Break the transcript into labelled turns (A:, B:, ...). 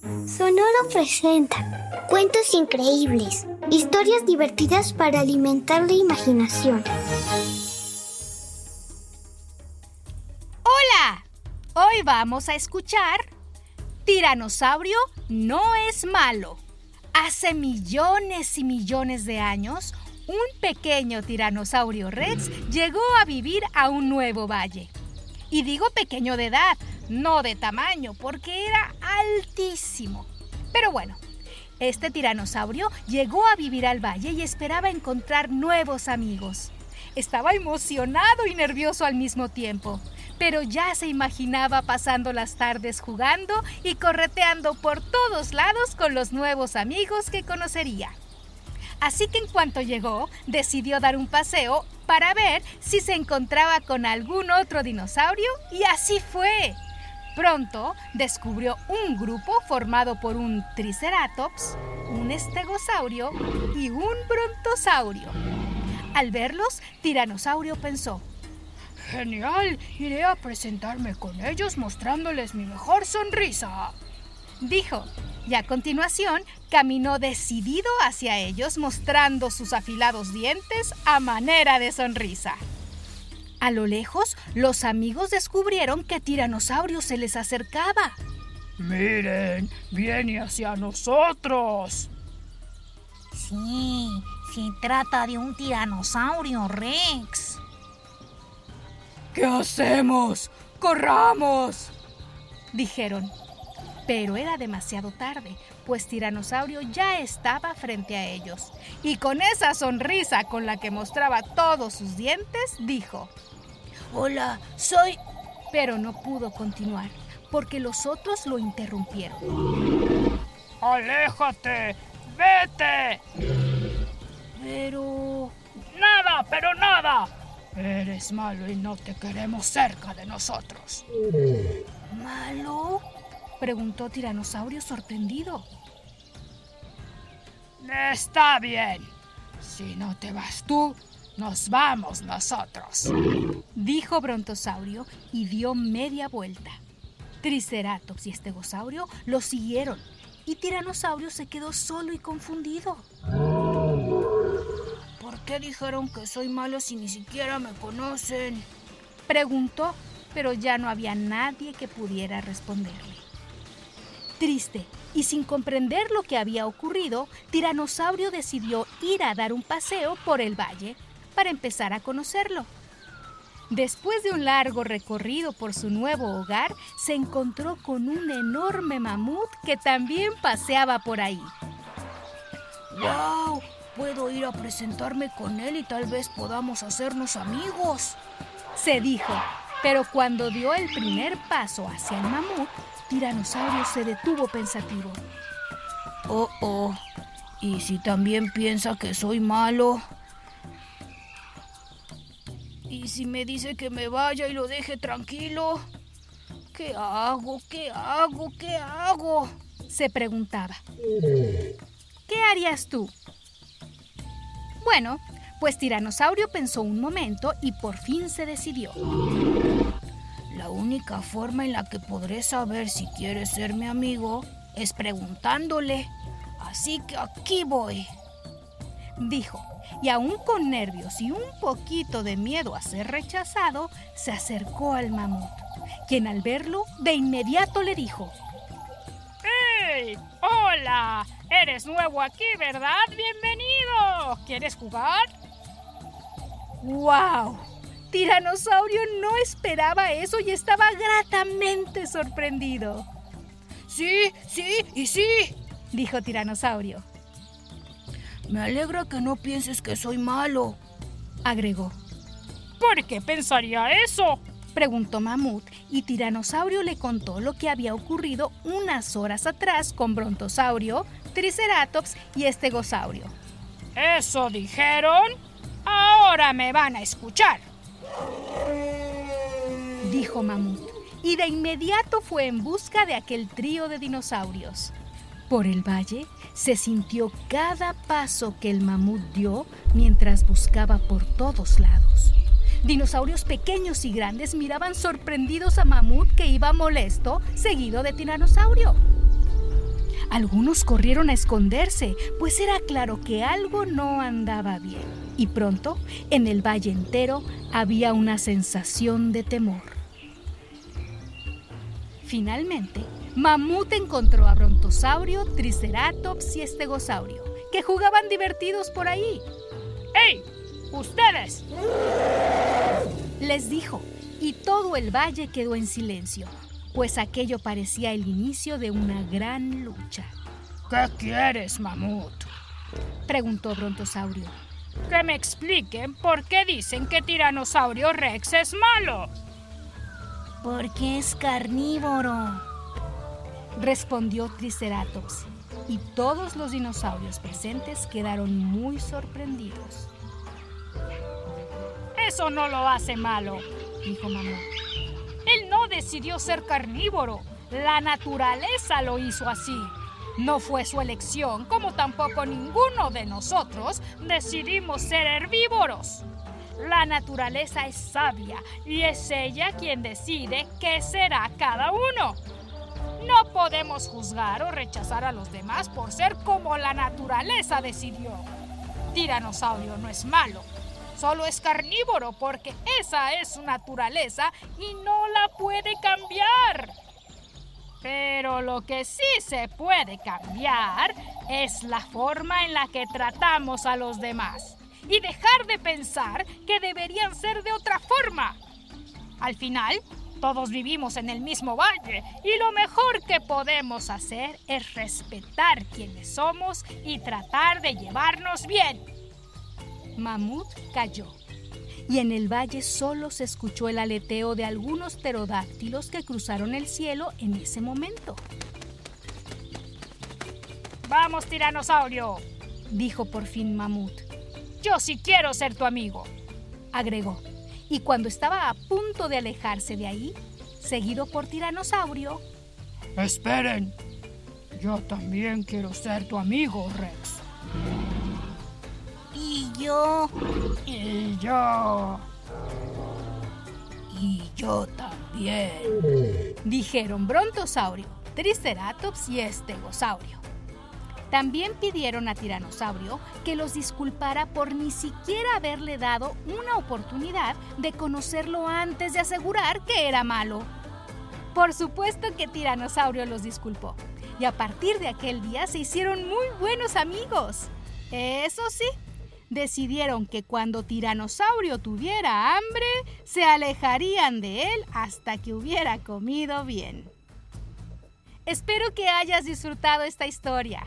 A: Sonoro
B: presenta cuentos increíbles, historias divertidas para alimentar la imaginación.
C: Hola, hoy vamos a escuchar Tiranosaurio no es malo. Hace millones y millones de años, un pequeño tiranosaurio rex llegó a vivir a un nuevo valle. Y digo pequeño de edad, no de tamaño, porque era altísimo. Pero bueno, este tiranosaurio llegó a vivir al valle y esperaba encontrar nuevos amigos. Estaba emocionado y nervioso al mismo tiempo, pero ya se imaginaba pasando las tardes jugando y correteando por todos lados con los nuevos amigos que conocería. Así que en cuanto llegó, decidió dar un paseo para ver si se encontraba con algún otro dinosaurio y así fue. Pronto descubrió un grupo formado por un triceratops, un estegosaurio y un brontosaurio. Al verlos, Tiranosaurio pensó,
D: Genial, iré a presentarme con ellos mostrándoles mi mejor sonrisa.
C: Dijo, y a continuación caminó decidido hacia ellos mostrando sus afilados dientes a manera de sonrisa. A lo lejos, los amigos descubrieron que Tiranosaurio se les acercaba.
D: Miren, viene hacia nosotros.
E: Sí, se trata de un tiranosaurio Rex.
D: ¿Qué hacemos? ¡Corramos!
C: Dijeron. Pero era demasiado tarde, pues Tiranosaurio ya estaba frente a ellos. Y con esa sonrisa con la que mostraba todos sus dientes, dijo,
E: Hola, soy...
C: Pero no pudo continuar, porque los otros lo interrumpieron.
D: ¡Aléjate! ¡Vete!
E: Pero...
D: ¡Nada, pero nada! Eres malo y no te queremos cerca de nosotros.
E: ¿Malo?
C: Preguntó Tiranosaurio sorprendido.
D: Está bien. Si no te vas tú, nos vamos nosotros.
C: Dijo Brontosaurio y dio media vuelta. Triceratops y Estegosaurio lo siguieron y Tiranosaurio se quedó solo y confundido.
E: ¿Por qué dijeron que soy malo si ni siquiera me conocen?
C: Preguntó, pero ya no había nadie que pudiera responderle. Triste y sin comprender lo que había ocurrido, Tiranosaurio decidió ir a dar un paseo por el valle para empezar a conocerlo. Después de un largo recorrido por su nuevo hogar, se encontró con un enorme mamut que también paseaba por ahí.
E: ¡Wow! Puedo ir a presentarme con él y tal vez podamos hacernos amigos.
C: Se dijo, pero cuando dio el primer paso hacia el mamut, Tiranosaurio se detuvo pensativo.
E: Oh, oh. ¿Y si también piensa que soy malo? ¿Y si me dice que me vaya y lo deje tranquilo? ¿Qué hago? ¿Qué hago? ¿Qué hago?
C: Se preguntaba. ¿Qué harías tú? Bueno, pues Tiranosaurio pensó un momento y por fin se decidió.
E: La única forma en la que podré saber si quiere ser mi amigo es preguntándole. Así que aquí voy.
C: Dijo, y aún con nervios y un poquito de miedo a ser rechazado, se acercó al mamut, quien al verlo de inmediato le dijo,
D: ¡Hey! ¡Hola! Eres nuevo aquí, ¿verdad? ¡Bienvenido! ¿Quieres jugar?
C: ¡Wow! Tiranosaurio no esperaba eso y estaba gratamente sorprendido.
D: Sí, sí y sí,
C: dijo Tiranosaurio.
E: Me alegra que no pienses que soy malo,
C: agregó.
D: ¿Por qué pensaría eso?
C: Preguntó Mamut y Tiranosaurio le contó lo que había ocurrido unas horas atrás con Brontosaurio, Triceratops y Estegosaurio.
D: ¿Eso dijeron? Ahora me van a escuchar.
C: Dijo Mamut y de inmediato fue en busca de aquel trío de dinosaurios. Por el valle se sintió cada paso que el mamut dio mientras buscaba por todos lados. Dinosaurios pequeños y grandes miraban sorprendidos a Mamut que iba molesto, seguido de Tiranosaurio. Algunos corrieron a esconderse, pues era claro que algo no andaba bien. Y pronto, en el valle entero, había una sensación de temor. Finalmente, Mamut encontró a Brontosaurio, Triceratops y Estegosaurio, que jugaban divertidos por ahí.
D: ¡Ey! ¡Ustedes!
C: Les dijo, y todo el valle quedó en silencio, pues aquello parecía el inicio de una gran lucha.
D: ¿Qué quieres, mamut?
C: Preguntó Brontosaurio.
D: Que me expliquen por qué dicen que Tiranosaurio Rex es malo.
E: Porque es carnívoro.
C: Respondió Triceratops, y todos los dinosaurios presentes quedaron muy sorprendidos.
D: Eso no lo hace malo, dijo Mamut. Él no decidió ser carnívoro. La naturaleza lo hizo así. No fue su elección, como tampoco ninguno de nosotros decidimos ser herbívoros. La naturaleza es sabia y es ella quien decide qué será cada uno. No podemos juzgar o rechazar a los demás por ser como la naturaleza decidió. Tiranosaurio no es malo, solo es carnívoro porque esa es su naturaleza y no la puede cambiar. Pero lo que sí se puede cambiar es la forma en la que tratamos a los demás y dejar de pensar que deberían ser de otra forma. Al final, todos vivimos en el mismo valle y lo mejor que podemos hacer es respetar quienes somos y tratar de llevarnos bien.
C: Mamut cayó y en el valle solo se escuchó el aleteo de algunos pterodáctilos que cruzaron el cielo en ese momento.
D: Vamos, tiranosaurio,
C: dijo por fin Mamut.
D: Yo sí quiero ser tu amigo,
C: agregó. Y cuando estaba a punto de alejarse de ahí, seguido por Tiranosaurio,
D: Esperen, yo también quiero ser tu amigo, Rex.
E: Y yo.
D: Y yo.
E: Y yo también.
C: Dijeron Brontosaurio, Triceratops y Estegosaurio. También pidieron a Tiranosaurio que los disculpara por ni siquiera haberle dado una oportunidad de conocerlo antes de asegurar que era malo. Por supuesto que Tiranosaurio los disculpó, y a partir de aquel día se hicieron muy buenos amigos. Eso sí, decidieron que cuando Tiranosaurio tuviera hambre, se alejarían de él hasta que hubiera comido bien. Espero que hayas disfrutado esta historia.